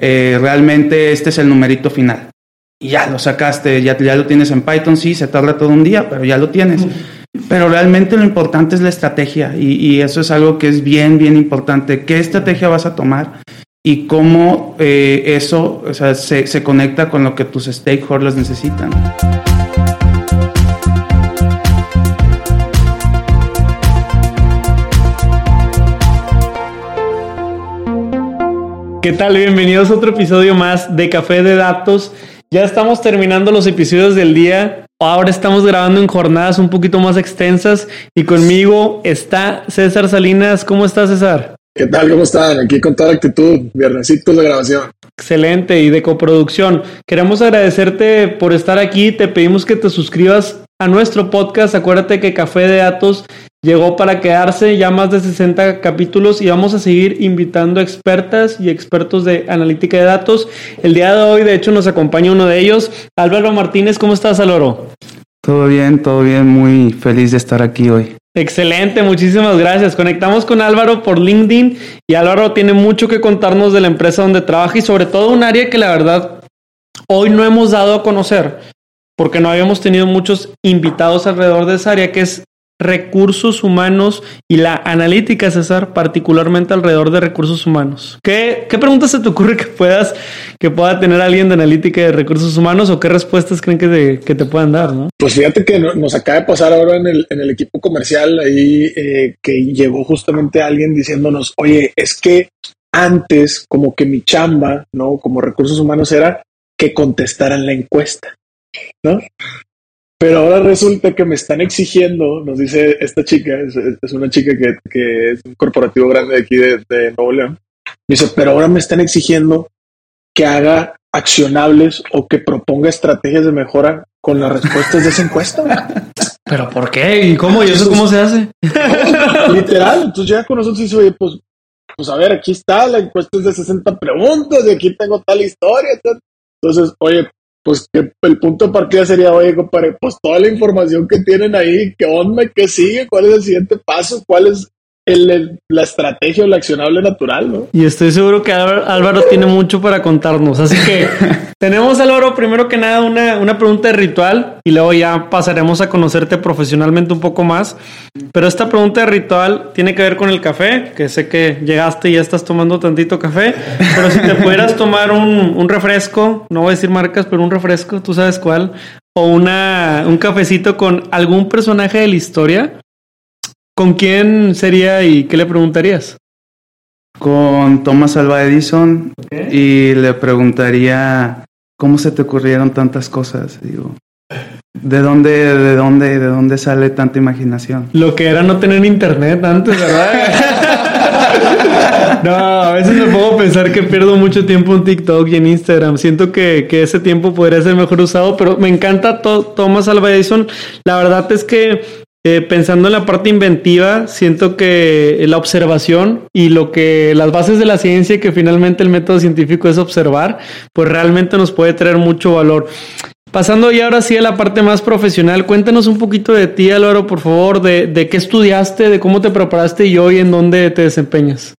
eh, realmente este es el numerito final. Y ya lo sacaste, ya, ya lo tienes en Python, sí, se tarda todo un día, pero ya lo tienes. Pero realmente lo importante es la estrategia y, eso es algo que es bien, bien importante. ¿Qué estrategia vas a tomar? Y cómo eh, eso se, se conecta con lo que tus stakeholders necesitan. ¿Qué tal? Bienvenidos a otro episodio más de Café de Datos. Ya estamos terminando los episodios del día. Ahora estamos grabando en jornadas un poquito más extensas y conmigo está César Salinas. ¿Cómo estás, César? ¿Qué tal? ¿Cómo están? Aquí con toda la actitud, viernesito de grabación. Excelente y de coproducción. Queremos agradecerte por estar aquí. Te pedimos que te suscribas a nuestro podcast. Acuérdate que Café de Datos llegó para quedarse ya más de 60 capítulos y vamos a seguir invitando expertas y expertos de analítica de datos. El día de hoy, de hecho, nos acompaña uno de ellos, Álvaro Martínez. ¿Cómo estás, Álvaro? Todo bien, todo bien. Muy feliz de estar aquí hoy. Excelente, muchísimas gracias. Conectamos con Álvaro por LinkedIn y Álvaro tiene mucho que contarnos de la empresa donde trabaja y sobre todo un área que la verdad hoy no hemos dado a conocer porque no habíamos tenido muchos invitados alrededor de esa área que es recursos humanos y la analítica, César, particularmente alrededor de recursos humanos. ¿Qué, qué preguntas se te ocurre que puedas, que pueda tener alguien de analítica de recursos humanos o qué respuestas creen que te, que te puedan dar? ¿no? Pues fíjate que nos acaba de pasar ahora en el, en el equipo comercial ahí eh, que llegó justamente alguien diciéndonos, oye, es que antes como que mi chamba, ¿no? Como recursos humanos era que contestaran la encuesta, ¿no? Pero ahora resulta que me están exigiendo, nos dice esta chica, es, una chica que, es un corporativo grande de aquí de, de Nuevo León, dice, pero ahora me están exigiendo que haga accionables o que proponga estrategias de mejora con las respuestas de esa encuesta. ¿Pero por qué? ¿Y cómo? ¿Y eso cómo se hace? literal, entonces ya con nosotros dice, oye, pues, pues a ver, aquí está, la encuesta es de 60 preguntas y aquí tengo tal historia. Entonces, oye, pues que el punto de partida sería, oye, compadre, pues toda la información que tienen ahí, qué onda, qué sigue, cuál es el siguiente paso, cuál es la estrategia o la accionable natural, ¿no? Y estoy seguro que Álvaro tiene mucho para contarnos. Así que tenemos, Álvaro, primero que nada, una, una pregunta de ritual y luego ya pasaremos a conocerte profesionalmente un poco más. Pero esta pregunta de ritual tiene que ver con el café, que sé que llegaste y ya estás tomando tantito café. Pero si te pudieras tomar un, un refresco, no voy a decir marcas, pero un refresco, tú sabes cuál, o una, un cafecito con algún personaje de la historia, ¿Con quién sería y qué le preguntarías? Con Thomas Alva Edison y le preguntaría cómo se te ocurrieron tantas cosas. Digo, ¿de dónde, de dónde, de dónde sale tanta imaginación? Lo que era no tener internet antes, ¿verdad? no, a veces me pongo a pensar que pierdo mucho tiempo en TikTok y en Instagram. Siento que, que ese tiempo podría ser mejor usado, pero me encanta Thomas Alva Edison. La verdad es que eh, pensando en la parte inventiva, siento que la observación y lo que las bases de la ciencia, que finalmente el método científico es observar, pues realmente nos puede traer mucho valor. Pasando ya ahora sí a la parte más profesional, cuéntanos un poquito de ti, Álvaro, por favor, de, qué estudiaste, de cómo te preparaste y hoy en dónde te desempeñas.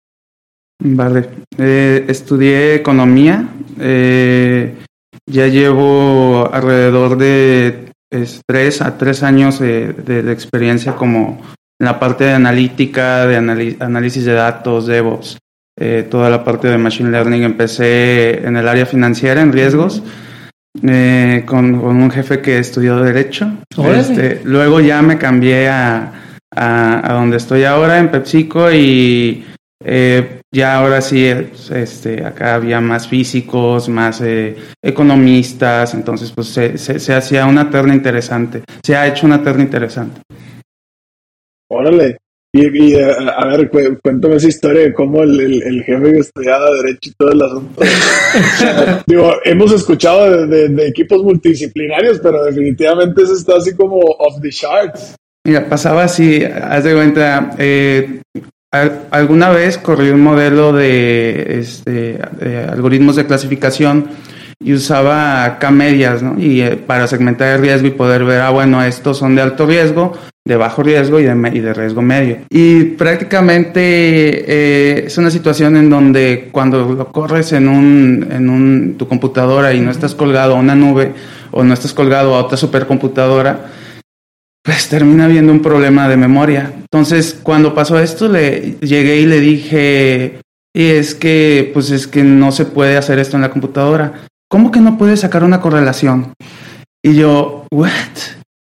Vale, eh, estudié economía, eh, ya llevo alrededor de es tres a tres años de, experiencia como en la parte de analítica, de análisis de datos, DevOps, eh, toda la parte de Machine Learning. Empecé en el área financiera, en riesgos, eh, con, un jefe que estudió Derecho. Este, luego ya me cambié a, a, donde estoy ahora, en PepsiCo, y eh, ya ahora sí, este, acá había más físicos, más eh, economistas, entonces pues se, se, hacía una terna interesante, se ha hecho una terna interesante. Órale, y, eh, a, ver, cuéntame esa historia de cómo el, el, jefe que estudiaba Derecho y todo el asunto. Digo, hemos escuchado de, equipos multidisciplinarios, pero definitivamente eso está así como off the charts. Mira, pasaba así, haz de cuenta, eh, alguna vez corrí un modelo de, este, algoritmos de clasificación y usaba K-medias, ¿no? Y eh, para segmentar el riesgo y poder ver, ah, bueno, estos son de alto riesgo, de bajo riesgo y de, riesgo medio. Y prácticamente eh, es una situación en donde cuando lo corres en, un, en un, tu computadora y no estás colgado a una nube o no estás colgado a otra supercomputadora, pues termina habiendo un problema de memoria. Entonces, cuando pasó esto, le llegué y le dije, y es que, pues es que no se puede hacer esto en la computadora. ¿Cómo que no puedes sacar una correlación? Y yo, what?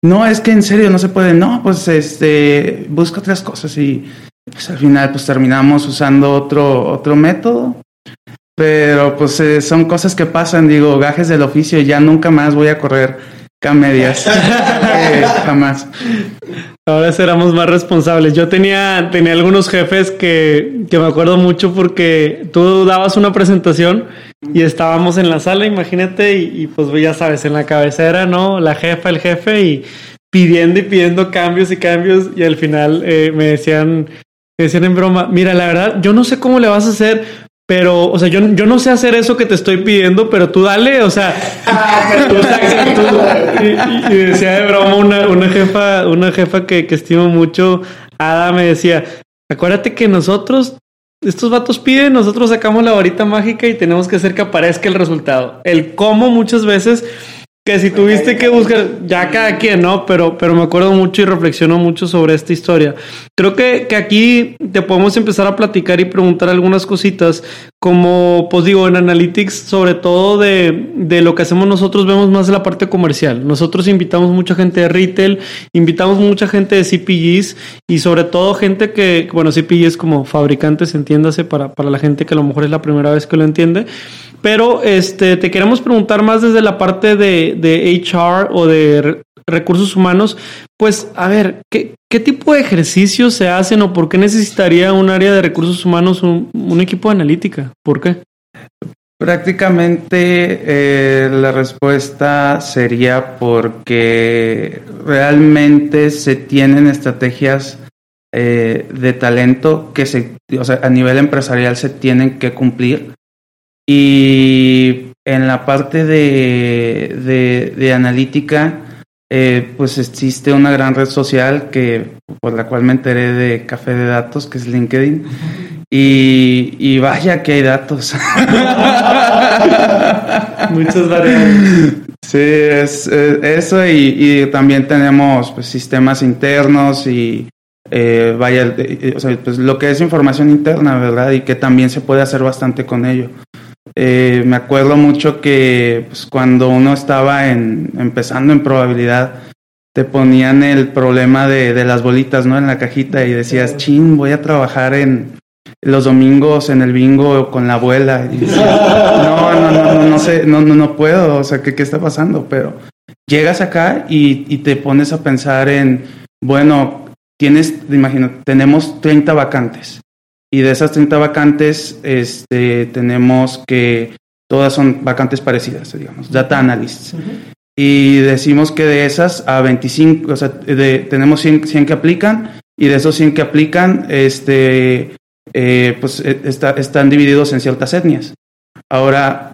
No, es que en serio no se puede. No, pues este, busca otras cosas y pues al final pues terminamos usando otro, otro método. Pero pues eh, son cosas que pasan, digo, gajes del oficio, ya nunca más voy a correr Camedias. eh, jamás. Ahora seramos más responsables. Yo tenía, tenía algunos jefes que, que me acuerdo mucho porque tú dabas una presentación y estábamos en la sala, imagínate, y, pues ya sabes, en la cabecera, ¿no? La jefa, el jefe, y pidiendo y pidiendo cambios y cambios, y al final eh, me decían, me decían en broma, mira, la verdad, yo no sé cómo le vas a hacer, pero, o sea, yo, yo no sé hacer eso que te estoy pidiendo, pero tú dale, o sea, y, decía de broma una, una jefa, una jefa que, que estimo mucho, Ada me decía, acuérdate que nosotros, estos vatos piden, nosotros sacamos la varita mágica y tenemos que hacer que aparezca el resultado. El cómo muchas veces que si tuviste que buscar, ya cada quien, ¿no? Pero, pero me acuerdo mucho y reflexiono mucho sobre esta historia. Creo que, que aquí te podemos empezar a platicar y preguntar algunas cositas, como, pues digo, en Analytics, sobre todo de, de lo que hacemos nosotros, vemos más la parte comercial. Nosotros invitamos mucha gente de retail, invitamos mucha gente de CPGs y sobre todo gente que, bueno, CPGs como fabricantes, entiéndase, para, para la gente que a lo mejor es la primera vez que lo entiende. Pero este, te queremos preguntar más desde la parte de, de HR o de recursos humanos. Pues, a ver, ¿qué, ¿qué, tipo de ejercicios se hacen o por qué necesitaría un área de recursos humanos un, un equipo de analítica? ¿Por qué? Prácticamente eh, la respuesta sería porque realmente se tienen estrategias eh, de talento que se, a nivel empresarial se tienen que cumplir y en la parte de, de, analítica, eh, pues existe una gran red social que por la cual me enteré de café de datos, que es LinkedIn. Y, y vaya que hay datos. Muchas variables. Sí, es, eso y, y, también tenemos pues, sistemas internos y eh, vaya, o sea, pues lo que es información interna, ¿verdad? Y que también se puede hacer bastante con ello. Eh, me acuerdo mucho que pues, cuando uno estaba en, empezando en probabilidad, te ponían el problema de, las bolitas, ¿no? En la cajita y decías, chin, voy a trabajar en los domingos en el bingo con la abuela. Y no, no, no, no, no sé, no, no, no puedo, o sea, ¿qué, qué está pasando? Pero llegas acá y, y te pones a pensar en, bueno, tienes, imagino, tenemos 30 vacantes y de esas 30 vacantes, este, tenemos que todas son vacantes parecidas, digamos, data analysts. Y decimos que de esas a 25, o sea, tenemos 100, que aplican y de esos 100 que aplican, este, eh, pues e, están divididos en ciertas etnias. Ahora,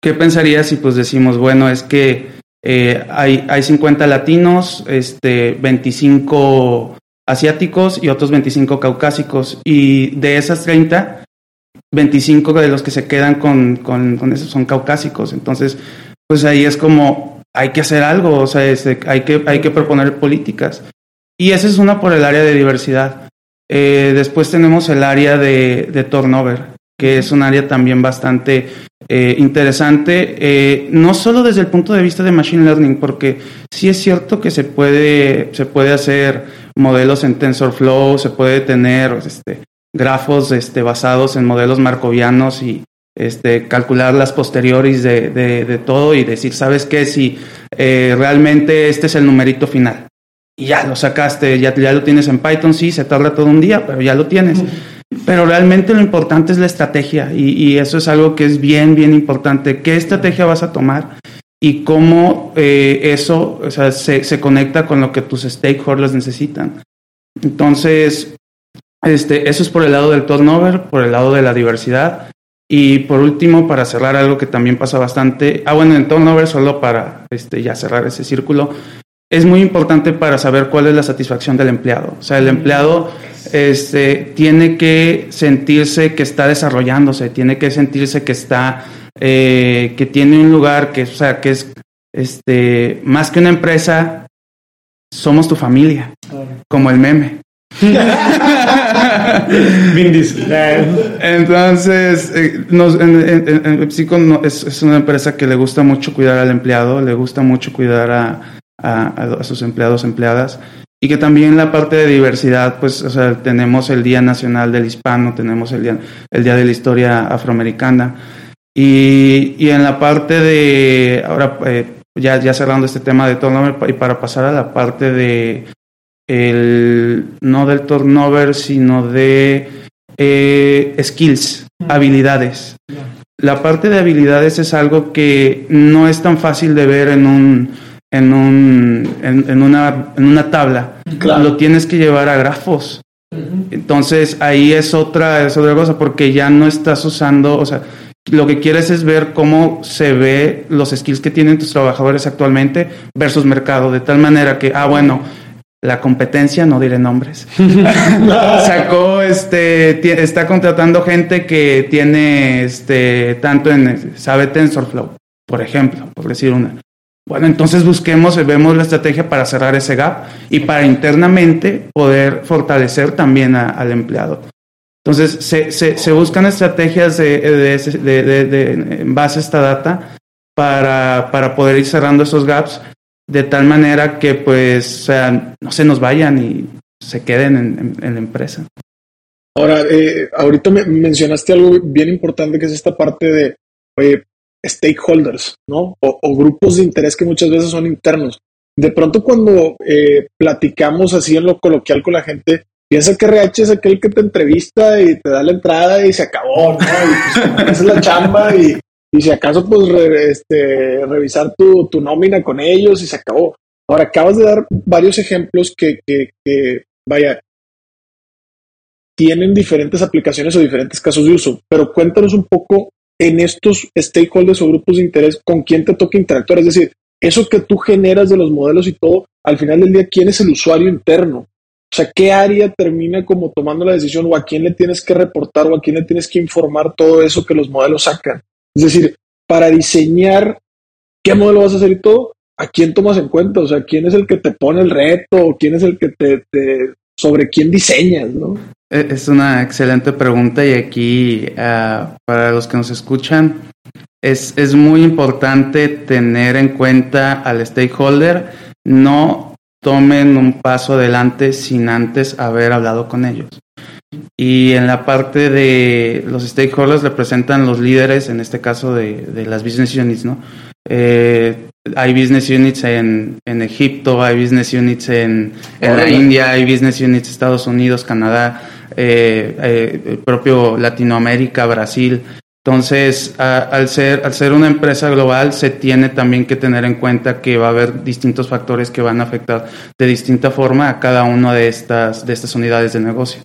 ¿qué pensarías si pues decimos, bueno, es que eh, hay, hay 50 latinos, este, 25 asiáticos y otros 25 caucásicos. Y de esas 30, 25 de los que se quedan con, con, con eso son caucásicos. Entonces, pues ahí es como, hay que hacer algo, o sea, este, hay, que, hay que proponer políticas. Y esa es una por el área de diversidad. Eh, después tenemos el área de, de, turnover, que es un área también bastante eh, interesante, eh, no solo desde el punto de vista de Machine Learning, porque sí es cierto que se puede, se puede hacer modelos en TensorFlow, se puede tener este, grafos este, basados en modelos marcovianos y este, calcular las posteriores de, de, todo y decir, ¿sabes qué? Si eh, realmente este es el numerito final. Y ya lo sacaste, ya, ya lo tienes en Python, sí, se tarda todo un día, pero ya lo tienes. Pero realmente lo importante es la estrategia y, y, eso es algo que es bien, bien importante. ¿Qué estrategia vas a tomar? Y cómo eh, eso o sea, se, se, conecta con lo que tus stakeholders necesitan. Entonces, este, eso es por el lado del turnover, por el lado de la diversidad. Y por último, para cerrar algo que también pasa bastante, ah bueno, en turnover, solo para este, ya cerrar ese círculo, es muy importante para saber cuál es la satisfacción del empleado. O sea, el empleado este, tiene que sentirse que está desarrollándose, tiene que sentirse que está, eh, que tiene un lugar, que, o sea, que es este, más que una empresa, somos tu familia, como el meme. Entonces, eh, en, es, una empresa que le gusta mucho cuidar al empleado, le gusta mucho cuidar a, a, sus empleados, empleadas, y que también la parte de diversidad, pues, o sea, tenemos el Día Nacional del Hispano, tenemos el Día, el día de la Historia Afroamericana, y, y en la parte de, ahora, eh, ya, ya cerrando este tema de turnover, y para pasar a la parte de el, no del turnover, sino de eh, skills, habilidades. La parte de habilidades es algo que no es tan fácil de ver en un en un en, una, en una tabla. Lo tienes que llevar a grafos. Entonces ahí es otra, es otra cosa porque ya no estás usando, o sea, lo que quieres es ver cómo se ve los skills que tienen tus trabajadores actualmente versus mercado, de tal manera que, ah, bueno, la competencia, no diré nombres, sacó, este, está contratando gente que tiene, este, tanto en, sabe TensorFlow, por ejemplo, por decir una. Bueno, entonces busquemos, vemos la estrategia para cerrar ese gap y para internamente poder fortalecer también al empleado. Entonces, se, se, buscan estrategias de, de, de, en base a esta data para, para poder ir cerrando esos gaps de tal manera que pues no se nos vayan y se queden en, la empresa. Ahora, eh, ahorita me mencionaste algo bien importante que es esta parte de stakeholders, ¿no? O, grupos de interés que muchas veces son internos. De pronto cuando eh, platicamos así en lo coloquial con la gente, piensa que RH es aquel que te entrevista y te da la entrada y se acabó, ¿no? Y pues, es la chamba y, y si acaso, pues, este, revisar tu, tu, nómina con ellos y se acabó. Ahora, acabas de dar varios ejemplos que, que, que, vaya, tienen diferentes aplicaciones o diferentes casos de uso, pero cuéntanos un poco en estos stakeholders o grupos de interés con quién te toca interactuar. Es decir, eso que tú generas de los modelos y todo, al final del día, ¿quién es el usuario interno? O sea, ¿qué área termina como tomando la decisión o a quién le tienes que reportar o a quién le tienes que informar todo eso que los modelos sacan? Es decir, para diseñar qué modelo vas a hacer y todo, ¿a quién tomas en cuenta? O sea, ¿quién es el que te pone el reto? ¿Quién es el que te, sobre quién diseñas, no? E, es una excelente pregunta y aquí, ah, para los que nos escuchan, es, es muy importante tener en cuenta al stakeholder. No tomen un paso adelante sin antes haber hablado con ellos. Y en la parte de los stakeholders representan los líderes, en este caso de, de las business units, ¿no? Eh, hay business units en, en, Egipto, hay business units en, en la India, hay business units en Estados Unidos, Canadá, eh, eh, propio Latinoamérica, Brasil. Entonces, al, ser, al ser una empresa global, se tiene también que tener en cuenta que va a haber distintos factores que van a afectar de distinta forma a cada una de estas, de estas unidades de negocio.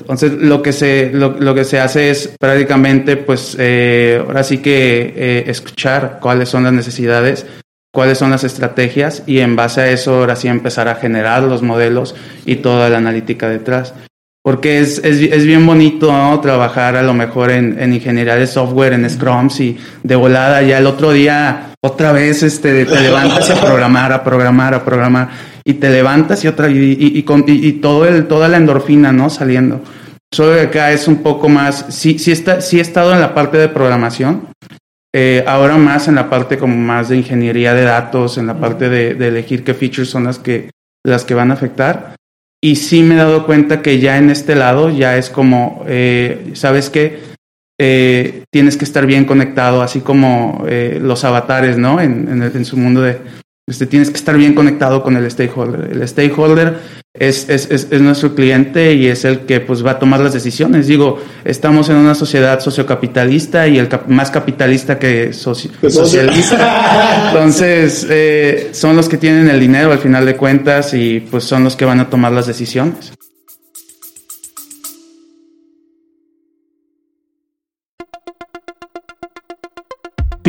Entonces, lo que se, lo, que se hace es prácticamente, pues, eh, ahora sí que eh, escuchar cuáles son las necesidades, cuáles son las estrategias y en base a eso, ahora sí empezar a generar los modelos y toda la analítica detrás. Porque es, es, es bien bonito trabajar a lo mejor en, en, ingeniería de software, en Scrums y de volada ya el otro día otra vez este, te levantas a programar, a programar, a programar y te levantas y otra y, y, y, todo el, toda la endorfina no saliendo. Solo que acá es un poco más, sí, sí, está, sí he estado en la parte de programación, eh, ahora más en la parte como más de ingeniería de datos, en la parte de, de elegir qué features son las que, las que van a afectar y sí me he dado cuenta que ya en este lado ya es como, eh, ¿sabes qué? Eh, tienes que estar bien conectado, así como eh, los avatares, ¿no? En, en, su mundo de, este, tienes que estar bien conectado con el stakeholder. El stakeholder es, es, es, nuestro cliente y es el que pues, va a tomar las decisiones. Digo, estamos en una sociedad sociocapitalista y el más capitalista que socialista. Entonces, eh, son los que tienen el dinero al final de cuentas y pues son los que van a tomar las decisiones.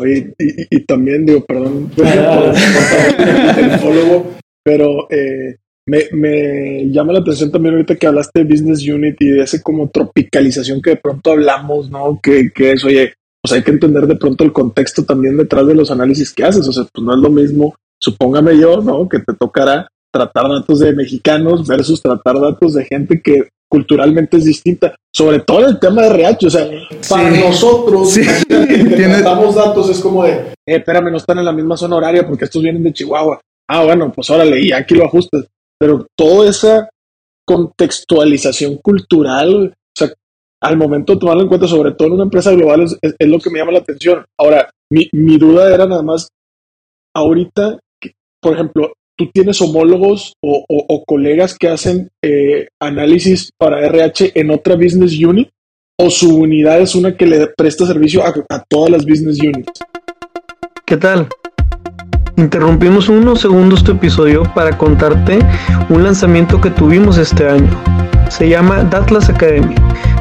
Oye, y, también digo, perdón, pero eh, me, me, llama la atención también ahorita que hablaste de Business Unit y de ese como tropicalización que de pronto hablamos, ¿no? Que, que es, oye, pues hay que entender de pronto el contexto también detrás de los análisis que haces, o sea, pues no es lo mismo, supóngame yo, ¿no? Que te tocará tratar datos de mexicanos versus tratar datos de gente que culturalmente es distinta, sobre todo el tema de RH, o sea, para nosotros que tratamos datos es como de, eh, espérame, no están en la misma zona horaria porque estos vienen de Chihuahua. Ah, bueno, pues órale, y aquí lo ajustas. Pero toda esa contextualización cultural, o sea, al momento de tomarlo en cuenta, sobre todo en una empresa global, es, es lo que me llama la atención. Ahora, mi, mi duda era nada más, ahorita, por ejemplo, ¿Tú tienes homólogos o, colegas que hacen eh, análisis para RH en otra business unit? ¿O su unidad es una que le presta servicio a, todas las business units? ¿Qué tal? Interrumpimos unos segundos tu episodio para contarte un lanzamiento que tuvimos este año. Se llama Datlas Academy.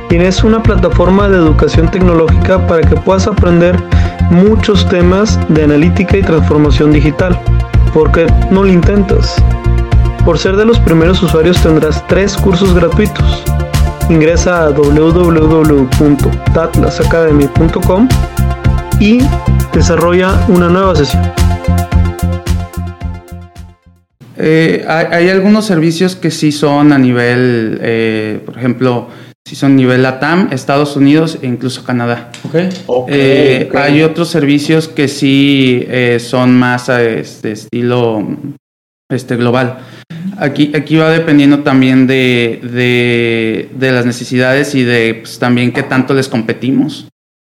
Tienes una plataforma de educación tecnológica para que puedas aprender muchos temas de analítica y transformación digital. ¿Por qué no lo intentas? Por ser de los primeros usuarios tendrás tres cursos gratuitos. Ingresa a www.tatlasacademy.com y desarrolla una nueva sesión. Eh, hay, algunos servicios que sí son a nivel, eh, por ejemplo, si son nivel LATAM, Estados Unidos e incluso Canadá. Okay. Eh, hay otros servicios que sí eh, son más de este estilo este, global. Aquí, aquí va dependiendo también de, de, las necesidades y de pues, también qué tanto les competimos.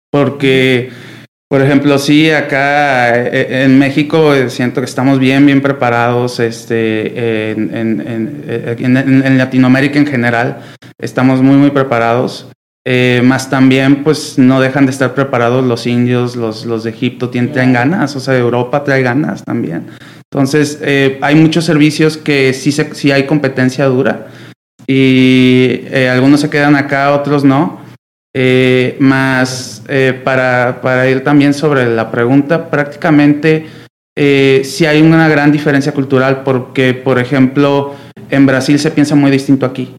Porque por ejemplo, sí, acá eh, en México siento que estamos bien, bien preparados. Este, en, en, Latinoamérica en general estamos muy, muy preparados. Eh, más también, pues no dejan de estar preparados los indios, los, los de Egipto tienen, traen ganas, o sea, Europa trae ganas también. Entonces, hay muchos servicios que sí, se, sí hay competencia dura y algunos se quedan acá, otros no. Eh, más eh, para, para, ir también sobre la pregunta, prácticamente eh, sí hay una gran diferencia cultural porque, por ejemplo, en Brasil se piensa muy distinto aquí.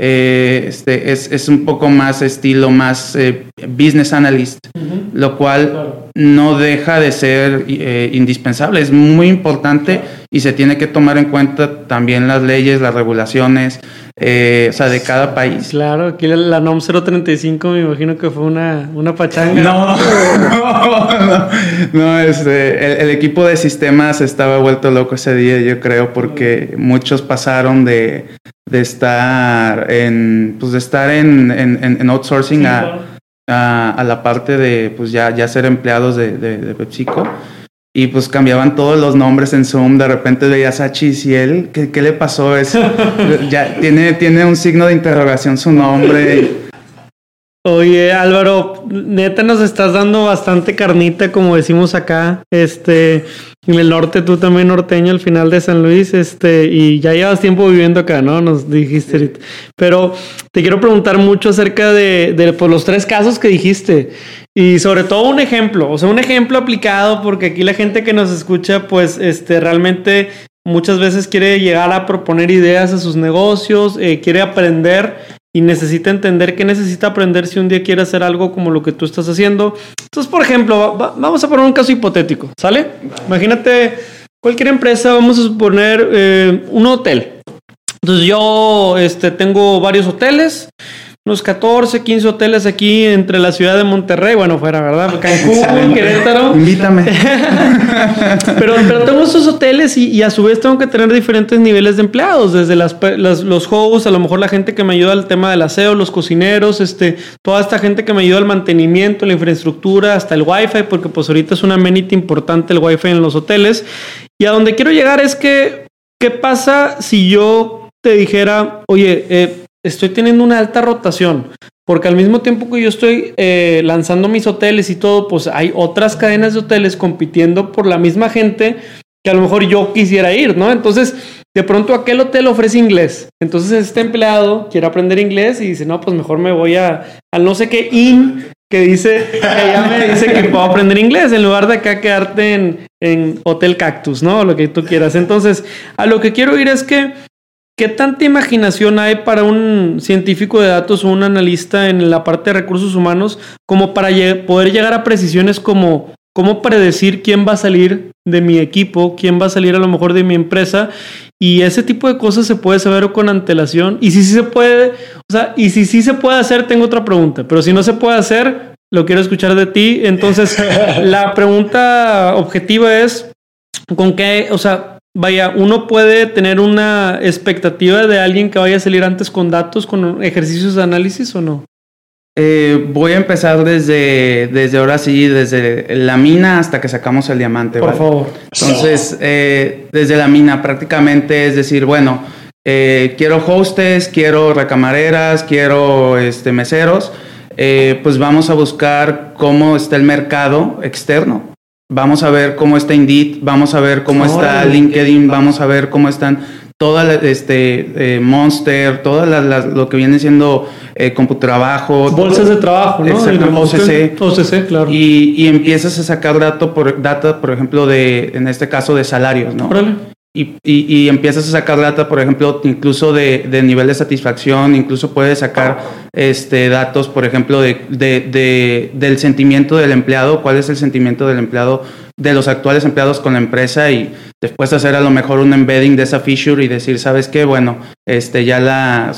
Eh, este, es, es, un poco más estilo, más business analyst, lo cual no deja de ser indispensable, es muy importante y se tiene que tomar en cuenta también las leyes, las regulaciones, eh, o sea, de cada país. Claro, aquí la, NOM 035 me imagino que fue una, una pachanga. No, no, no, este, el, equipo de sistemas estaba vuelto loco ese día, yo creo, porque muchos pasaron de, de estar en, pues de estar en, en, outsourcing a, a, la parte de, pues ya, ya ser empleados de, de, de PepsiCo y pues cambiaban todos los nombres en Zoom. De repente veías a Chisiel. ¿Qué, ¿Qué le pasó? eso? ya tiene, tiene un signo de interrogación su nombre. Oye, Álvaro, neta nos estás dando bastante carnita, como decimos acá. Este, en el norte, tú también norteño, al final de San Luis, este, y ya llevas tiempo viviendo acá, ¿no? Nos dijiste Pero te quiero preguntar mucho acerca de, de pues, los tres casos que dijiste. Y sobre todo un ejemplo, o sea, un ejemplo aplicado, porque aquí la gente que nos escucha, pues, este, realmente muchas veces quiere llegar a proponer ideas a sus negocios, eh, quiere aprender y necesita entender qué necesita aprender si un día quiere hacer algo como lo que tú estás haciendo. Entonces, por ejemplo, vamos a poner un caso hipotético, ¿sale? Imagínate cualquier empresa, vamos a suponer eh, un hotel. Entonces yo este, tengo varios hoteles unos 14, 15 hoteles aquí entre la ciudad de Monterrey, bueno, fuera, ¿verdad? Cancún, Querétaro. Invítame. pero, pero tengo esos hoteles y, a su vez tengo que tener diferentes niveles de empleados, desde las, los hosts, a lo mejor la gente que me ayuda al tema del aseo, los cocineros, este, toda esta gente que me ayuda al mantenimiento, la infraestructura, hasta el wifi, porque pues ahorita es una amenity importante el wifi en los hoteles. Y a donde quiero llegar es que, ¿qué pasa si yo te dijera, oye, eh, estoy teniendo una alta rotación, porque al mismo tiempo que yo estoy eh, lanzando mis hoteles y todo, pues hay otras cadenas de hoteles compitiendo por la misma gente que a lo mejor yo quisiera ir, ¿no? Entonces, de pronto aquel hotel ofrece inglés. Entonces este empleado quiere aprender inglés y dice, no, pues mejor me voy a, al no sé qué in que dice, que ya me que puedo aprender inglés en lugar de acá quedarte en, en Hotel Cactus, ¿no? Lo que tú quieras. Entonces, a lo que quiero ir es que ¿Qué tanta imaginación hay para un científico de datos o un analista en la parte de recursos humanos como para poder llegar a precisiones como cómo predecir quién va a salir de mi equipo, quién va a salir a lo mejor de mi empresa? Y ese tipo de cosas se puede saber con antelación. Y si sí se puede, o sea, y si sí se puede hacer, tengo otra pregunta. Pero si no se puede hacer, lo quiero escuchar de ti. Entonces, la pregunta objetiva es, ¿con qué, o sea, vaya, uno puede tener una expectativa de alguien que vaya a salir antes con datos, con ejercicios de análisis o no? Eh, voy a empezar desde, desde ahora sí, desde la mina hasta que sacamos el diamante. Por favor. Entonces, eh, desde la mina prácticamente es decir, bueno, eh, quiero hostes, quiero recamareras, quiero este, meseros, pues vamos a buscar cómo está el mercado externo. Vamos a ver cómo está Indeed, vamos a ver cómo está LinkedIn, vamos a ver cómo están todas este eh, Monster, todo lo que viene siendo eh, computrabajo. Bolsas de trabajo, ¿no? Exacto, OCC. OCC, claro. Y, y, empiezas a sacar dato por, data, por ejemplo, de, en este caso, de salarios, ¿no? Y, y, empiezas a sacar data, por ejemplo, incluso de, de, nivel de satisfacción, incluso puedes sacar este, datos, por ejemplo, de, de, del sentimiento del empleado, cuál es el sentimiento del empleado, de los actuales empleados con la empresa y después hacer a lo mejor un embedding de esa feature y decir, ¿sabes qué? Bueno, este, ya la...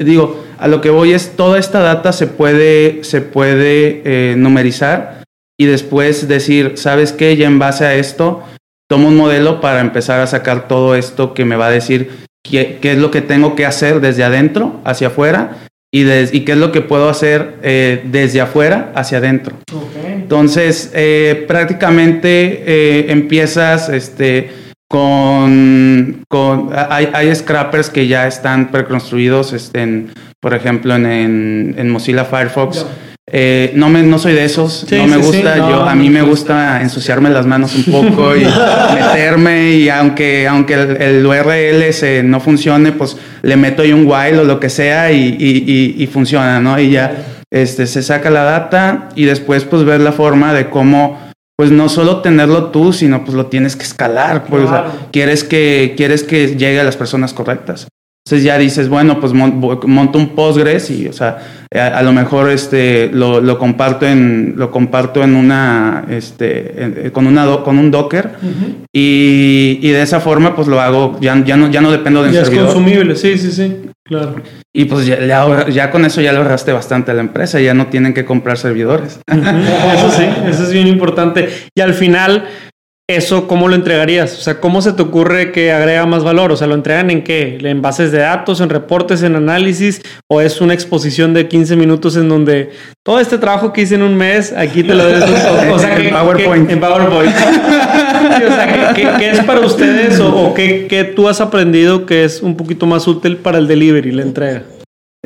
digo, a lo que voy es, toda esta data se puede, se puede eh, numerizar y después decir, ¿sabes qué? Ya en base a esto tomo un modelo para empezar a sacar todo esto que me va a decir qué, es lo que tengo que hacer desde adentro hacia afuera y, y qué es lo que puedo hacer eh, desde afuera hacia adentro. Entonces, eh, prácticamente eh, empiezas este, con, con hay, hay, scrappers que ya están preconstruidos, este, por ejemplo, en, en, Mozilla Firefox. Eh, no, me, no soy de esos, no me gusta. yo, a mí me gusta ensuciarme las manos un poco y meterme y aunque, aunque el, URL se, no funcione, pues le meto ahí un while o lo que sea y, y, y, funciona, ¿no? Y ya este, se saca la data y después pues ver la forma de cómo pues no solo tenerlo tú, sino pues lo tienes que escalar, pues, quieres que quieres que llegue a las personas correctas. Entonces ya dices, bueno, pues monto un Postgres y, o sea, a, lo mejor este, lo, lo, comparto en, lo comparto en una, este, con, una con un Docker y, y, de esa forma pues lo hago, ya, ya, no, ya no dependo de un ya es consumible, sí, sí, sí, claro. Y pues ya, ya, con eso ya lo ahorraste bastante a la empresa, ya no tienen que comprar servidores. Eso sí, eso es bien importante. Y al final ¿Eso cómo lo entregarías? O sea, ¿cómo se te ocurre que agrega más valor? O sea, ¿lo entregan en qué? ¿En bases de datos, en reportes, en análisis? ¿O es una exposición de 15 minutos en donde todo este trabajo que hice en un mes, aquí te lo des? O, sea, en PowerPoint. En PowerPoint. o sea, ¿qué, es para ustedes o, qué, qué tú has aprendido que es un poquito más útil para el delivery, la entrega?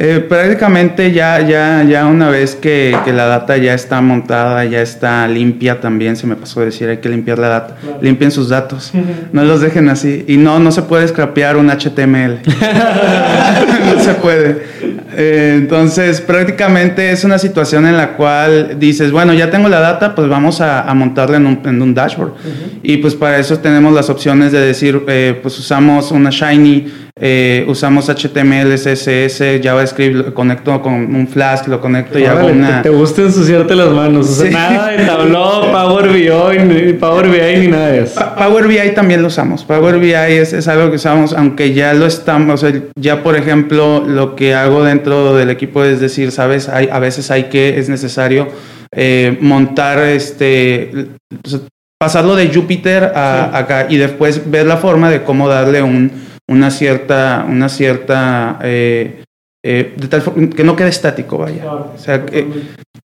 Eh, prácticamente ya, ya, ya una vez que, que, la data ya está montada, ya está limpia también, se me pasó a decir, hay que limpiar la data. Limpien sus datos, no los dejen así. Y no, no se puede scrapear un HTML. no se puede. Eh, entonces, prácticamente es una situación en la cual dices, bueno, ya tengo la data, pues vamos a, montarla en un, dashboard. Y pues para eso tenemos las opciones de decir, eh, pues usamos una Shiny, eh, usamos HTML, CSS, JavaScript, lo conecto con un Flask, lo conecto y hago una... Te, gusta ensuciarte las manos, nada de Tableau, Power BI, Power BI ni nada de eso. Power BI también lo usamos, Power BI es, es algo que usamos, aunque ya lo estamos, ya por ejemplo, lo que hago dentro del equipo es decir, sabes, hay, a veces hay que, es necesario eh, montar este pasarlo de Jupyter a acá y después ver la forma de cómo darle un una cierta, una cierta eh, eh, de tal que no quede estático, vaya. o sea,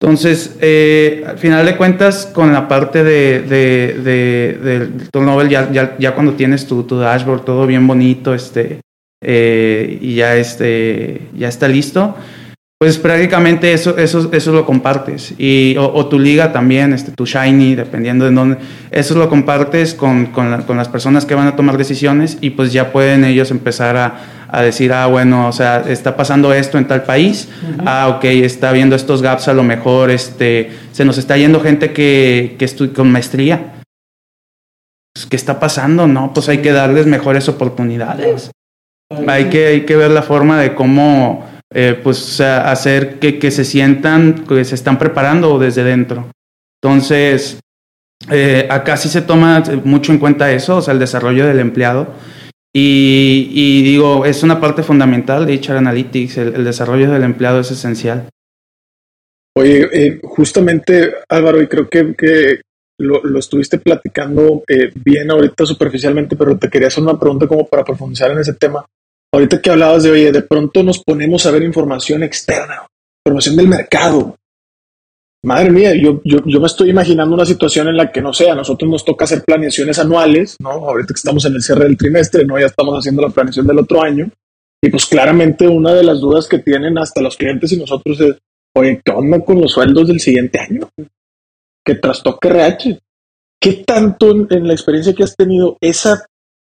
entonces, eh, al final de cuentas, con la parte de, de, de, del Nobel, ya, ya, ya, cuando tienes tu, tu, dashboard todo bien bonito, este, y ya, este, ya está listo, pues prácticamente eso, eso, eso lo compartes. Y, o, tu liga también, este, tu Shiny, dependiendo de dónde, eso lo compartes con, con, con, las personas que van a tomar decisiones y pues ya pueden ellos empezar a, a, decir, ah, bueno, o sea, está pasando esto en tal país, ah, ok, está viendo estos gaps, a lo mejor este, se nos está yendo gente que, que con maestría. Pues, ¿Qué está pasando? No, pues hay que darles mejores oportunidades. Hay que, hay que ver la forma de cómo eh, pues hacer que, que, se sientan que se están preparando desde dentro. Entonces, eh, acá sí se toma mucho en cuenta eso, o sea, el desarrollo del empleado. Y, digo, es una parte fundamental de HR Analytics, el, desarrollo del empleado es esencial. Oye, eh, justamente Álvaro, y creo que, que lo, lo, estuviste platicando bien ahorita superficialmente, pero te quería hacer una pregunta como para profundizar en ese tema. Ahorita que hablabas de, oye, de pronto nos ponemos a ver información externa, información del mercado. Madre mía, yo, yo, yo me estoy imaginando una situación en la que, no sé, a nosotros nos toca hacer planeaciones anuales, ¿no? Ahorita que estamos en el cierre del trimestre, ¿no? Ya estamos haciendo la planeación del otro año. Y pues claramente una de las dudas que tienen hasta los clientes y nosotros es, oye, ¿qué onda con los sueldos del siguiente año? Que trastoque RH. ¿Qué tanto en, la experiencia que has tenido esa,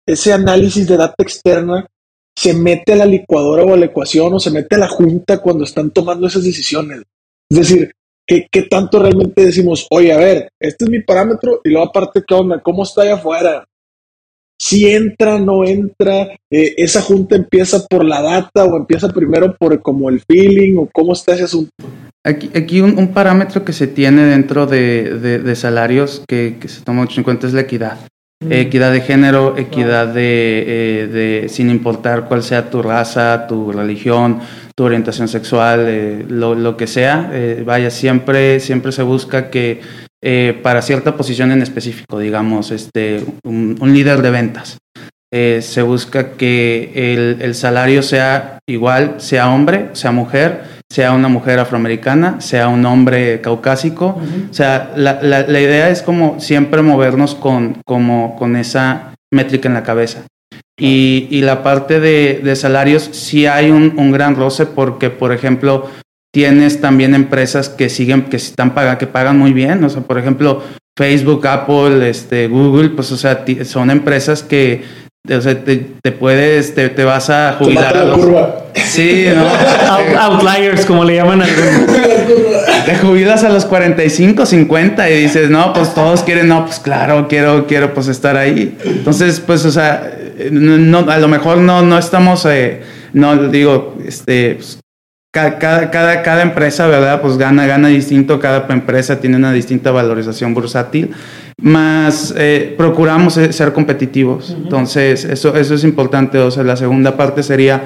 ese análisis de data externa se mete a la licuadora o a la ecuación o se mete a la junta cuando están tomando esas decisiones. Es decir, ¿qué, qué tanto realmente decimos, oye, a ver, este es mi parámetro y luego aparte, ¿qué onda? ¿Cómo está allá afuera? Si entra, no entra, eh, esa junta empieza por la data o empieza primero por como el feeling o cómo está ese asunto. Aquí, aquí un, parámetro que se tiene dentro de, salarios que, que, se toma mucho en cuenta es la equidad. Equidad de género, equidad de, eh, de, sin importar cuál sea tu raza, tu religión, tu orientación sexual, eh, lo, que sea. Eh, vaya, siempre, siempre se busca que para cierta posición en específico, digamos, este, un, líder de ventas, se busca que el salario sea igual, sea hombre, sea mujer, sea una mujer afroamericana, sea un hombre caucásico. O sea, la, la, la, idea es como siempre movernos con, como, con esa métrica en la cabeza. Y, y la parte de, de, salarios, sí hay un, un, gran roce porque, por ejemplo, tienes también empresas que siguen, que están que pagan muy bien. O sea, por ejemplo, Facebook, Apple, este, Google, pues, o sea, son empresas que o sea, te, te puedes, te, te, vas a jubilar. A los... Sí, ¿no? Outliers, como le llaman algunos. te jubilas a los 45, 50 y dices, no, pues todos quieren, no, pues claro, quiero, quiero pues estar ahí. Entonces, pues, o sea, no, a lo mejor no, no estamos, eh, no digo, este, pues, cada, cada, cada, empresa, ¿verdad? Pues gana, gana distinto, cada empresa tiene una distinta valorización bursátil, más eh, procuramos ser competitivos. Entonces, eso, eso es importante. O sea, la segunda parte sería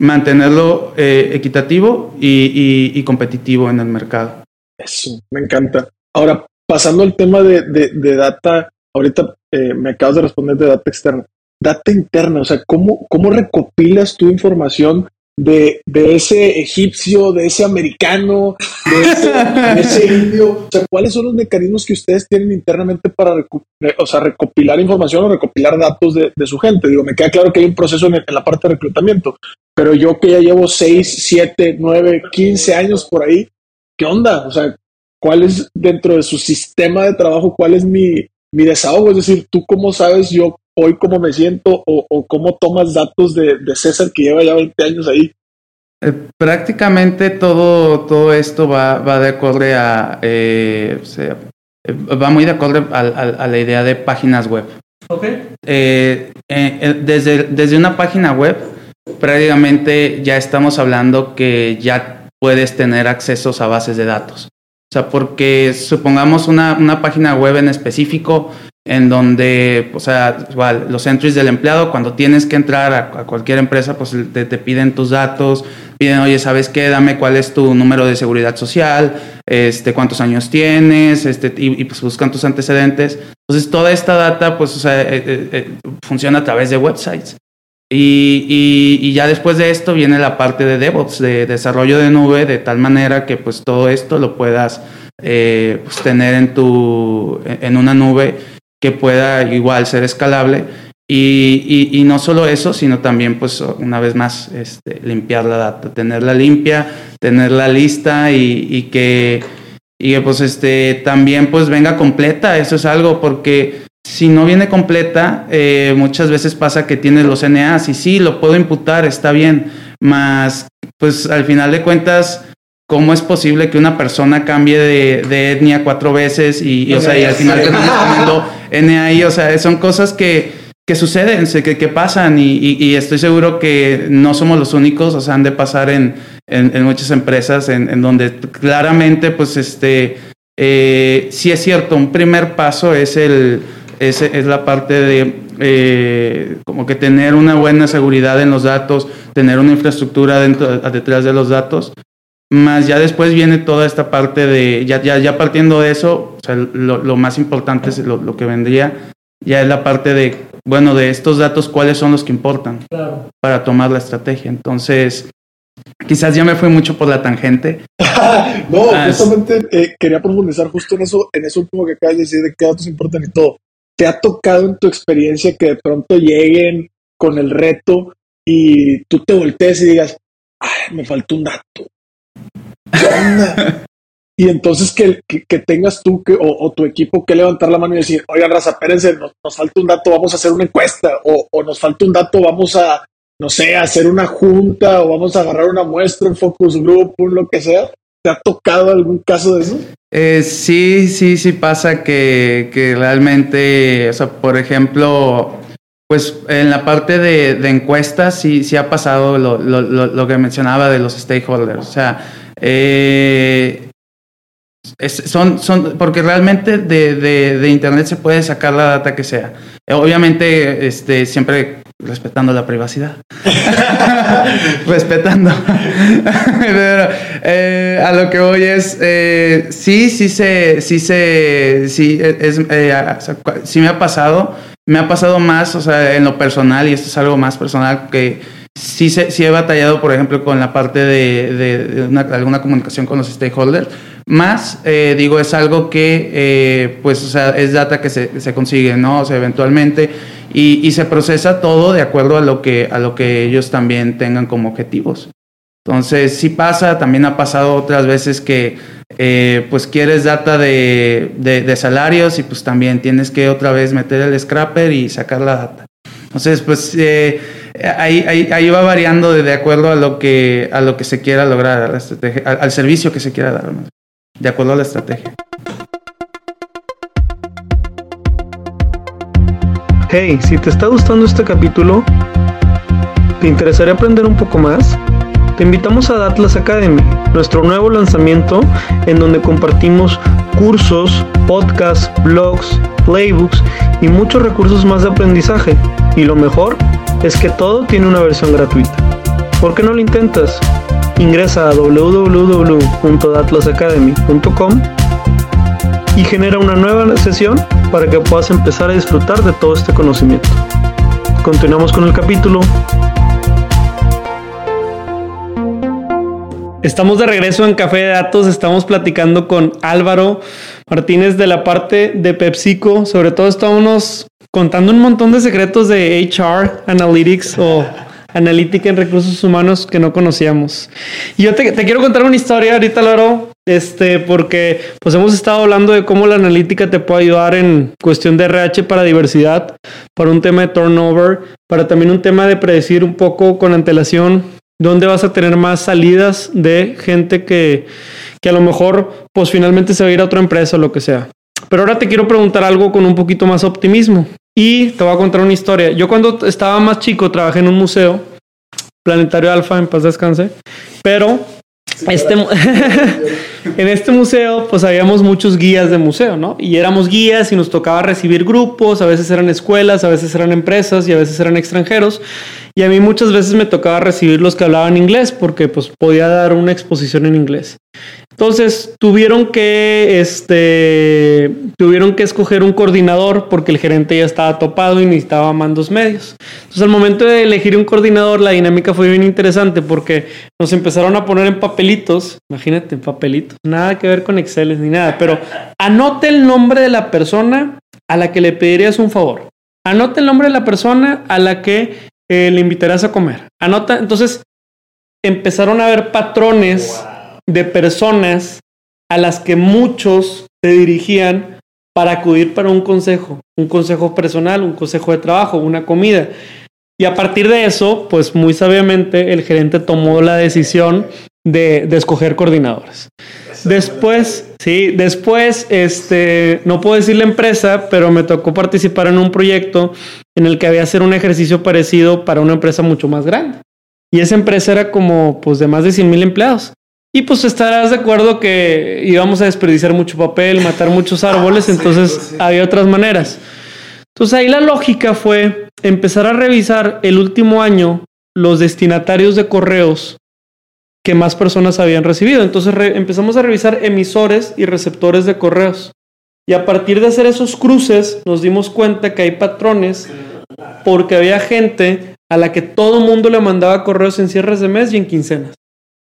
mantenerlo eh, equitativo y, y, competitivo en el mercado. Eso, me encanta. Ahora, pasando al tema de, de, data, ahorita eh, me acabas de responder de data externa. Data interna, o sea, ¿cómo, cómo recopilas tu información de, de, ese egipcio, de ese americano, de ese, indio? O sea, ¿cuáles son los mecanismos que ustedes tienen internamente para o sea, recopilar información o recopilar datos de, de, su gente? Digo, me queda claro que hay un proceso en, en, la parte de reclutamiento, pero yo que ya llevo 6, 7, 9, 15 años por ahí, ¿qué onda? O sea, ¿cuál es dentro de su sistema de trabajo, cuál es mi, mi desahogo? Es decir, ¿tú cómo sabes yo hoy cómo me siento o, o cómo tomas datos de, de, César que lleva ya 20 años ahí. Eh, prácticamente todo, todo esto va, va de acorde a, eh, o sea, eh, va muy de acuerdo a, a- a la idea de páginas web. Eh, eh, desde, desde una página web, prácticamente ya estamos hablando que ya puedes tener accesos a bases de datos. O sea, porque supongamos una, una página web en específico en donde, o sea, los entries del empleado, cuando tienes que entrar a, cualquier empresa, pues te, piden tus datos, piden, oye, ¿sabes qué? Dame cuál es tu número de seguridad social, este, cuántos años tienes, este, y, pues buscan tus antecedentes. Entonces, toda esta data, pues, o sea, eh, eh, eh, funciona a través de websites. Y, y, ya después de esto viene la parte de DevOps, de desarrollo de nube, de tal manera que pues todo esto lo puedas pues, tener en, tu, en una nube que pueda igual ser escalable. Y, y, no solo eso, sino también, pues, una vez más, este, limpiar la data, tenerla limpia, tenerla lista y, y que, que, pues, este, también, pues, venga completa. Eso es algo porque si no viene completa, eh, muchas veces pasa que tienes los NAs y sí, lo puedo imputar, está bien, más pues al final de cuentas, ¿cómo es posible que una persona cambie de, de etnia cuatro veces y, y, o sea, y al final NAI? O sea, son cosas que, que suceden, que, que pasan y, y, y, estoy seguro que no somos los únicos, o sea, han de pasar en, en, en muchas empresas en, en, donde claramente, pues, este, eh, sí es cierto, un primer paso es el es, es la parte de eh, como que tener una buena seguridad en los datos, tener una infraestructura dentro, detrás de los datos. Más ya después viene toda esta parte de, ya, ya, ya partiendo de eso, o sea, lo, lo, más importante es lo, lo, que vendría, ya es la parte de, bueno, de estos datos, cuáles son los que importan claro. para tomar la estrategia. Entonces, quizás ya me fui mucho por la tangente. no, ah, justamente eh, quería profundizar justo en eso, en eso último que acabas de decir, de qué datos importan y todo. ¿Te ha tocado en tu experiencia que de pronto lleguen con el reto y tú te voltees y digas, Ay, me faltó un dato? Y entonces que, que, tengas tú que, o, tu equipo que levantar la mano y decir, oigan, raza, espérense, nos, nos, falta un dato, vamos a hacer una encuesta, o, o, nos falta un dato, vamos a, no sé, hacer una junta, o vamos a agarrar una muestra, un focus group, un lo que sea. ¿Te ha tocado algún caso de eso? Eh, sí, sí, sí pasa que, que, realmente, o sea, por ejemplo, pues en la parte de, de encuestas sí, sí ha pasado lo, lo, lo, que mencionaba de los stakeholders. O sea, eh, es, son, son, porque realmente de, de, Internet se puede sacar la data que sea. Obviamente, este, siempre respetando la privacidad. respetando. Eh, a lo que voy es, eh, sí, sí se, sí se, sí, es, eh, sí me ha pasado, me ha pasado más, o sea, en lo personal, y esto es algo más personal, que sí, sí he batallado, por ejemplo, con la parte de, de, de una, alguna comunicación con los stakeholders, más, eh, digo, es algo que, eh, pues, o sea, es data que se, se consigue, ¿no? O sea, eventualmente, y, y, se procesa todo de acuerdo a lo, que, a lo que ellos también tengan como objetivos. Entonces, sí pasa, también ha pasado otras veces que, eh, pues, quieres data de, de, de, salarios y pues también tienes que otra vez meter el scrapper y sacar la data. Entonces, pues, eh, ahí, ahí, ahí, va variando de, de, acuerdo a lo, que, a lo que se quiera lograr, a la estrategia, al, al servicio que se quiera dar. de acuerdo a la estrategia. Hey, si te está gustando este capítulo, ¿te interesaría aprender un poco más? Te invitamos a Atlas Academy, nuestro nuevo lanzamiento en donde compartimos cursos, podcasts, blogs, playbooks y muchos recursos más de aprendizaje. Y lo mejor es que todo tiene una versión gratuita. ¿Por qué no lo intentas? Ingresa a www.atlasacademy.com y genera una nueva sesión para que puedas empezar a disfrutar de todo este conocimiento. Continuamos con el capítulo. Estamos de regreso en Café de Datos, estamos platicando con Álvaro Martínez de la parte de PepsiCo, sobre todo estamos contando un montón de secretos de HR, Analytics o analítica en recursos humanos que no conocíamos. Y yo te, te quiero contar una historia ahorita, Laro, este, porque pues hemos estado hablando de cómo la analítica te puede ayudar en cuestión de RH para diversidad, para un tema de turnover, para también un tema de predecir un poco con antelación ¿Dónde vas a tener más salidas de gente que, que a lo mejor pues finalmente se va a ir a otra empresa o lo que sea? Pero ahora te quiero preguntar algo con un poquito más optimismo. Y te voy a contar una historia. Yo cuando estaba más chico trabajé en un museo, Planetario Alfa, en paz descanse, pero este, en este museo, pues habíamos muchos guías de museo, ¿no? Y éramos guías y nos tocaba recibir grupos, a veces eran escuelas, a veces eran empresas y a veces eran extranjeros. Y a mí muchas veces me tocaba recibir los que hablaban inglés porque pues podía dar una exposición en inglés. Entonces tuvieron que, este, tuvieron que escoger un coordinador porque el gerente ya estaba topado y necesitaba mandos medios. Entonces al momento de elegir un coordinador la dinámica fue bien interesante porque nos empezaron a poner en papelitos, imagínate, en papelitos, nada que ver con Excel ni nada, pero anote el nombre de la persona a la que le pedirías un favor. Anote el nombre de la persona a la que eh, le invitarás a comer. Anota, entonces empezaron a ver patrones de personas a las que muchos se dirigían para acudir para un consejo, un consejo personal, un consejo de trabajo, una comida. Y a partir de eso, pues muy sabiamente el gerente tomó la decisión de, escoger coordinadores. Después, sí, después, este, no puedo decir la empresa, pero me tocó participar en un proyecto en el que había hacer un ejercicio parecido para una empresa mucho más grande. Y esa empresa era como, pues, de más de 100 mil empleados. Y pues estarás de acuerdo que íbamos a desperdiciar mucho papel, matar muchos árboles, entonces había otras maneras. Entonces ahí la lógica fue empezar a revisar el último año los destinatarios de correos que más personas habían recibido. Entonces empezamos a revisar emisores y receptores de correos. Y a partir de hacer esos cruces nos dimos cuenta que hay patrones porque había gente a la que todo mundo le mandaba correos en cierres de mes y en quincenas.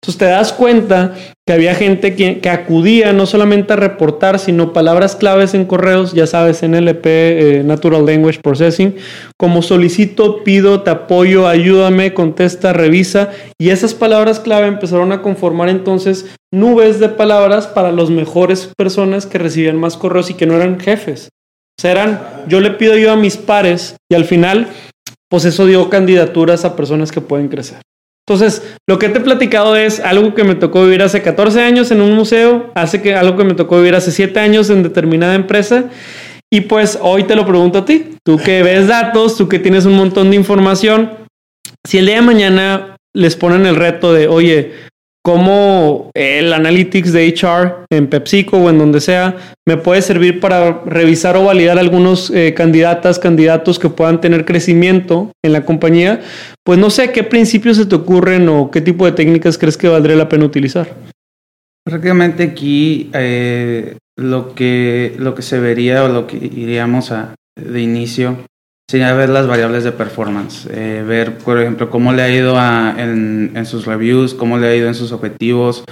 Entonces te das cuenta que había gente que, acudía no solamente a reportar, sino palabras claves en correos, ya sabes, NLP, eh, Natural Language Processing, como solicito, pido, te apoyo, ayúdame, contesta, revisa. Y esas palabras clave empezaron a conformar entonces nubes de palabras para las mejores personas que recibían más correos y que no eran jefes. O sea, eran, yo le pido yo a mis pares y al final, pues eso dio candidaturas a personas que pueden crecer. Entonces, lo que te he platicado es algo que me tocó vivir hace 14 años en un museo, hace que algo que me tocó vivir hace 7 años en determinada empresa. Y pues hoy te lo pregunto a ti, tú que ves datos, tú que tienes un montón de información, si el día de mañana les ponen el reto de, oye, cómo el analytics de HR en PepsiCo o en donde sea me puede servir para revisar o validar algunos eh, candidatas, candidatos que puedan tener crecimiento en la compañía, pues no sé qué principios se te ocurren o qué tipo de técnicas crees que valdría la pena utilizar. Prácticamente aquí eh, lo, que, lo que se vería o lo que iríamos de inicio sería ver las variables de performance, eh, ver, por ejemplo, cómo le ha ido en, sus reviews, cómo le ha ido en sus objetivos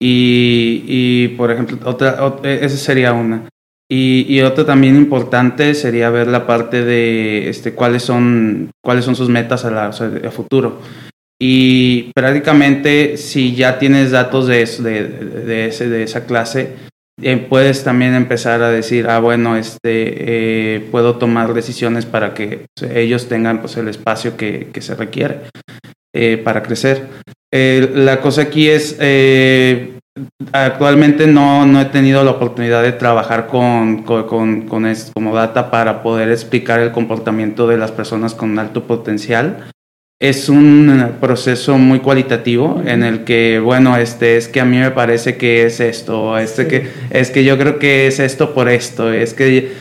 y, por ejemplo, otra, e, esa sería una. Y, y, otra también importante sería ver la parte de este, cuáles, son, cuáles son sus metas a, la, a futuro. Y prácticamente si ya tienes datos de, de, de, ese, de esa clase, eh, puedes también empezar a decir, ah, bueno, este, eh, puedo tomar decisiones para que ellos tengan pues, el espacio que, se requiere eh, para crecer. la cosa aquí es, actualmente no, no he tenido la oportunidad de trabajar con, con, con, con como data para poder explicar el comportamiento de las personas con alto potencial es un proceso muy cualitativo en el que, bueno, este es que a mí me parece que es esto, este que es que yo creo que es esto por esto, es que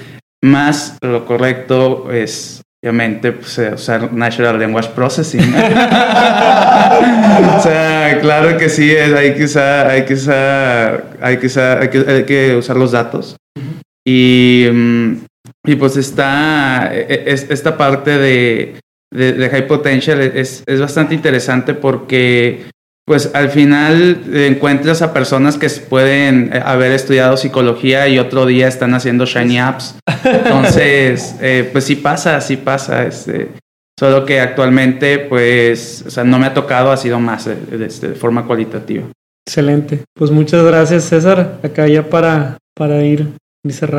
más lo correcto es obviamente pues, eh, usar Natural Language Processing. o sea, claro que sí, hay que usar, hay que usar, hay que usar, hay que, usar los datos. Y, mm, y pues está e, e, esta parte de de, High Potential es, es, bastante interesante porque pues al final encuentras a personas que pueden eh, haber estudiado psicología y otro día están haciendo shiny apps. Entonces, eh, pues sí pasa, sí pasa. Este, solo que actualmente, pues, o sea, no me ha tocado, ha sido más de, este, de forma cualitativa. Excelente. Pues muchas gracias, César. Acá ya para, para ir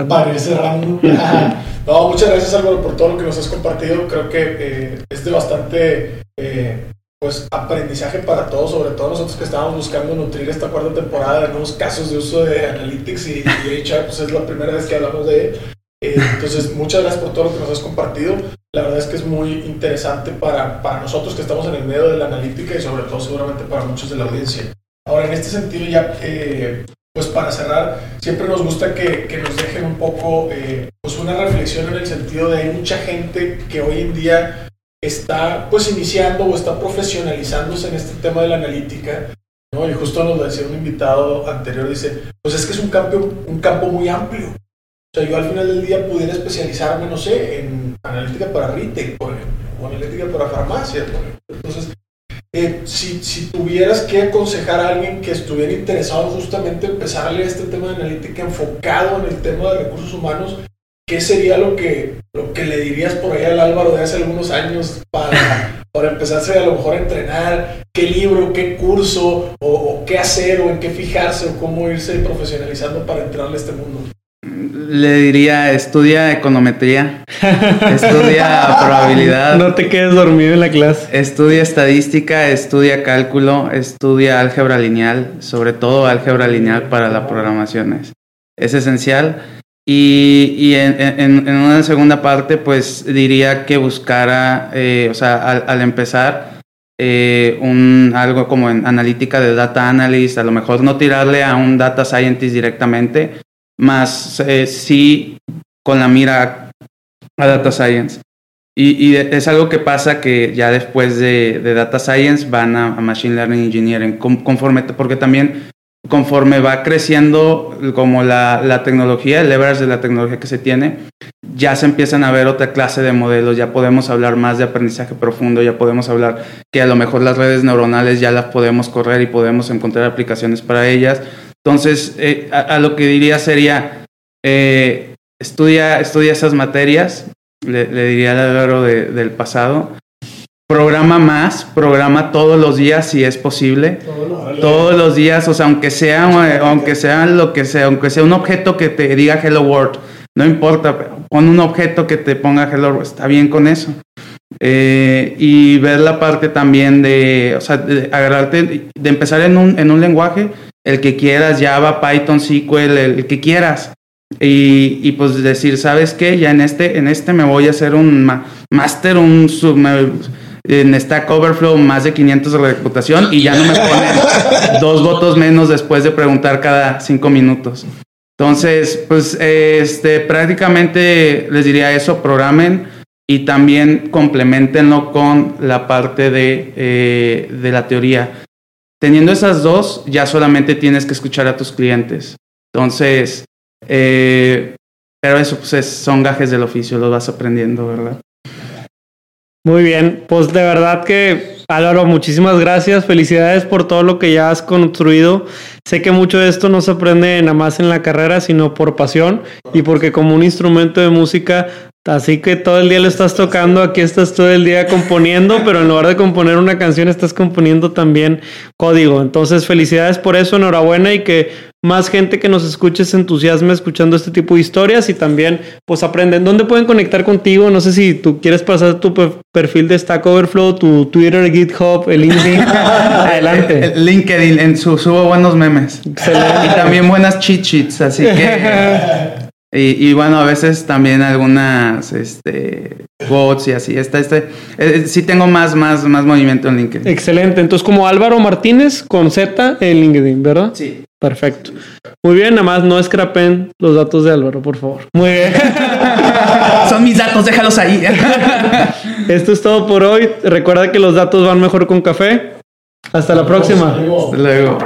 Para ir cerrando. no, muchas gracias Álvaro por todo lo que nos has compartido. Creo que eh, es de bastante eh, pues aprendizaje para todos, sobre todo nosotros que estábamos buscando nutrir esta cuarta temporada de nuevos casos de uso de Analytics y, y HR, pues es la primera vez que hablamos de él. Eh, entonces, muchas gracias por todo lo que nos has compartido. La verdad es que es muy interesante para, para nosotros que estamos en el medio de la analítica y sobre todo seguramente para muchos de la audiencia. Ahora, en este sentido, ya eh, pues para cerrar, siempre nos gusta que, que nos dejen un poco eh, pues una reflexión en el sentido de hay mucha gente que hoy en día está pues iniciando o está profesionalizándose en este tema de la analítica. ¿no? Y justo nos lo decía un invitado anterior, dice, pues es que es un campo, un campo muy amplio. O sea, yo al final del día pudiera especializarme, no sé, en analítica para retail, por ejemplo, o analítica para farmacia, por ejemplo. Entonces, eh, si, si, tuvieras que aconsejar a alguien que estuviera interesado justamente en empezar a leer este tema de analítica enfocado en el tema de recursos humanos, ¿qué sería lo que, lo que le dirías por ahí al Álvaro de hace algunos años para, para empezarse a lo mejor a entrenar? ¿Qué libro, qué curso, o, o qué hacer, o en qué fijarse, o cómo irse profesionalizando para entrarle a este mundo? Le diría, estudia econometría, estudia probabilidad. No te quedes dormido en la clase. Estudia estadística, estudia cálculo, estudia álgebra lineal, sobre todo álgebra lineal para la programación. Es, es esencial. Y, y en, en, en, una segunda parte, pues diría que buscara, eh, o sea, al, al empezar, eh, un, algo como en analítica de data analyst, a lo mejor no tirarle a un data scientist directamente, más eh, sí con la mira a Data Science. Y, y, es algo que pasa que ya después de, de Data Science van a, a, Machine Learning Engineering, conforme, porque también conforme va creciendo como la, la, tecnología, el leverage de la tecnología que se tiene, ya se empiezan a ver otra clase de modelos, ya podemos hablar más de aprendizaje profundo, ya podemos hablar que a lo mejor las redes neuronales ya las podemos correr y podemos encontrar aplicaciones para ellas. Entonces, eh, a, lo que diría sería, eh, estudia, estudia esas materias, le, diría al Álvaro de, del pasado, programa más, programa todos los días si es posible, todos, los días, o sea, aunque sea, aunque sea lo que sea, aunque sea un objeto que te diga Hello World, no importa, pon un objeto que te ponga Hello World, está bien con eso. Eh, y ver la parte también de, o sea, de agarrarte, de empezar en un, en un lenguaje, el que quieras, Java, Python, SQL, el, que quieras. Y, y, pues decir, ¿sabes qué? Ya en este, en este me voy a hacer un máster, un sub, en Stack Overflow más de 500 de reputación y ya no me ponen dos votos menos después de preguntar cada cinco minutos. Entonces, pues este, prácticamente les diría eso, programen y también complementenlo con la parte de, eh, de la teoría. Teniendo esas dos, ya solamente tienes que escuchar a tus clientes. Entonces, eh, pero eso pues es, son gajes del oficio, los vas aprendiendo, ¿verdad? Muy bien, pues de verdad que Álvaro, muchísimas gracias, felicidades por todo lo que ya has construido. Sé que mucho de esto no se aprende nada más en la carrera, sino por pasión y porque como un instrumento de música Así que todo el día lo estás tocando, aquí estás todo el día componiendo, pero en lugar de componer una canción estás componiendo también código. Entonces, felicidades por eso, enhorabuena y que más gente que nos escuche se entusiasme escuchando este tipo de historias y también pues aprenden. ¿Dónde pueden conectar contigo? No sé si tú quieres pasar tu perfil de Stack Overflow, tu Twitter, GitHub, el LinkedIn. Adelante. LinkedIn, en su, subo buenos memes. Excelente. Y también buenas cheat sheets, así que... Y, y, bueno, a veces también algunas este, bots y así. Este, este, eh, sí tengo más, más, más movimiento en LinkedIn. Excelente. Entonces, como Álvaro Martínez con Z en LinkedIn, ¿verdad? Sí. Perfecto. Muy bien, nada más no escrapen los datos de Álvaro, por favor. Muy bien. Son mis datos, déjalos ahí. Esto es todo por hoy. Recuerda que los datos van mejor con café. Hasta la próxima. Hasta luego.